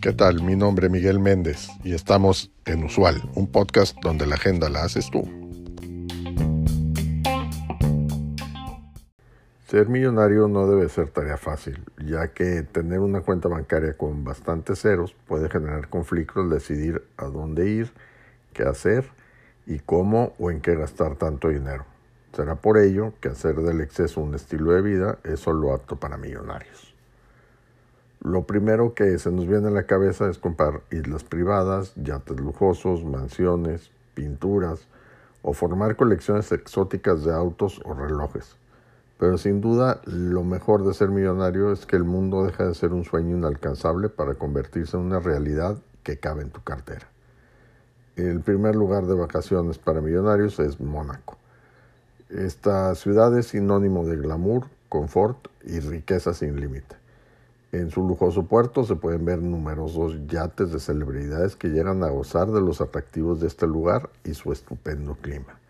¿Qué tal? Mi nombre es Miguel Méndez y estamos en Usual, un podcast donde la agenda la haces tú. Ser millonario no debe ser tarea fácil, ya que tener una cuenta bancaria con bastantes ceros puede generar conflictos decidir a dónde ir, qué hacer y cómo o en qué gastar tanto dinero. Será por ello que hacer del exceso un estilo de vida es solo apto para millonarios. Lo primero que se nos viene a la cabeza es comprar islas privadas, yates lujosos, mansiones, pinturas o formar colecciones exóticas de autos o relojes. Pero sin duda lo mejor de ser millonario es que el mundo deja de ser un sueño inalcanzable para convertirse en una realidad que cabe en tu cartera. El primer lugar de vacaciones para millonarios es Mónaco. Esta ciudad es sinónimo de glamour, confort y riqueza sin límite. En su lujoso puerto se pueden ver numerosos yates de celebridades que llegan a gozar de los atractivos de este lugar y su estupendo clima.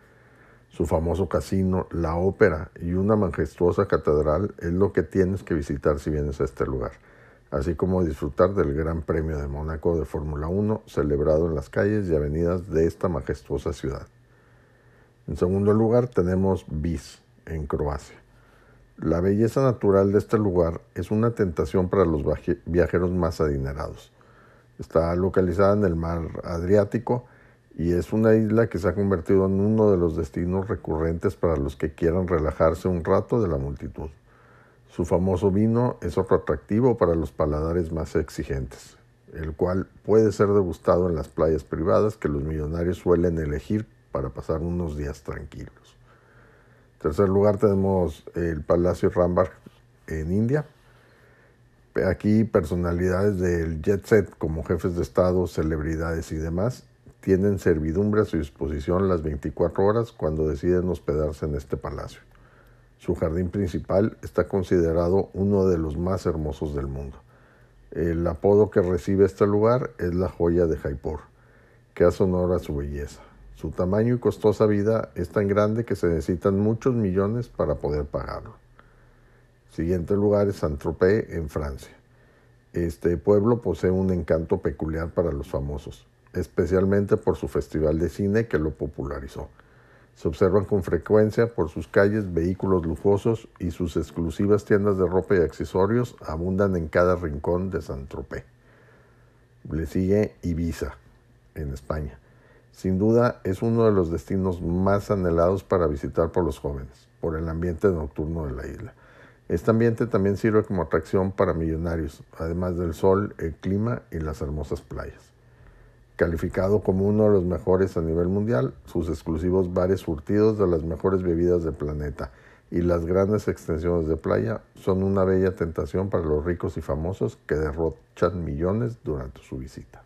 Su famoso casino, la ópera y una majestuosa catedral es lo que tienes que visitar si vienes a este lugar, así como disfrutar del Gran Premio de Mónaco de Fórmula 1 celebrado en las calles y avenidas de esta majestuosa ciudad. En segundo lugar tenemos Vis, en Croacia. La belleza natural de este lugar es una tentación para los viajeros más adinerados. Está localizada en el mar Adriático y es una isla que se ha convertido en uno de los destinos recurrentes para los que quieran relajarse un rato de la multitud. Su famoso vino es otro atractivo para los paladares más exigentes, el cual puede ser degustado en las playas privadas que los millonarios suelen elegir para pasar unos días tranquilos. En tercer lugar tenemos el Palacio Rambar en India. Aquí personalidades del jet set como jefes de Estado, celebridades y demás tienen servidumbre a su disposición las 24 horas cuando deciden hospedarse en este palacio. Su jardín principal está considerado uno de los más hermosos del mundo. El apodo que recibe este lugar es la joya de Jaipur, que hace honor a su belleza. Su tamaño y costosa vida es tan grande que se necesitan muchos millones para poder pagarlo. Siguiente lugar es Saint-Tropez, en Francia. Este pueblo posee un encanto peculiar para los famosos, especialmente por su festival de cine que lo popularizó. Se observan con frecuencia por sus calles vehículos lujosos y sus exclusivas tiendas de ropa y accesorios abundan en cada rincón de Saint-Tropez. Le sigue Ibiza, en España. Sin duda es uno de los destinos más anhelados para visitar por los jóvenes, por el ambiente nocturno de la isla. Este ambiente también sirve como atracción para millonarios, además del sol, el clima y las hermosas playas. Calificado como uno de los mejores a nivel mundial, sus exclusivos bares surtidos de las mejores bebidas del planeta y las grandes extensiones de playa son una bella tentación para los ricos y famosos que derrochan millones durante su visita.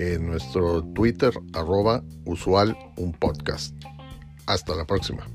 en nuestro Twitter arroba usual un podcast. Hasta la próxima.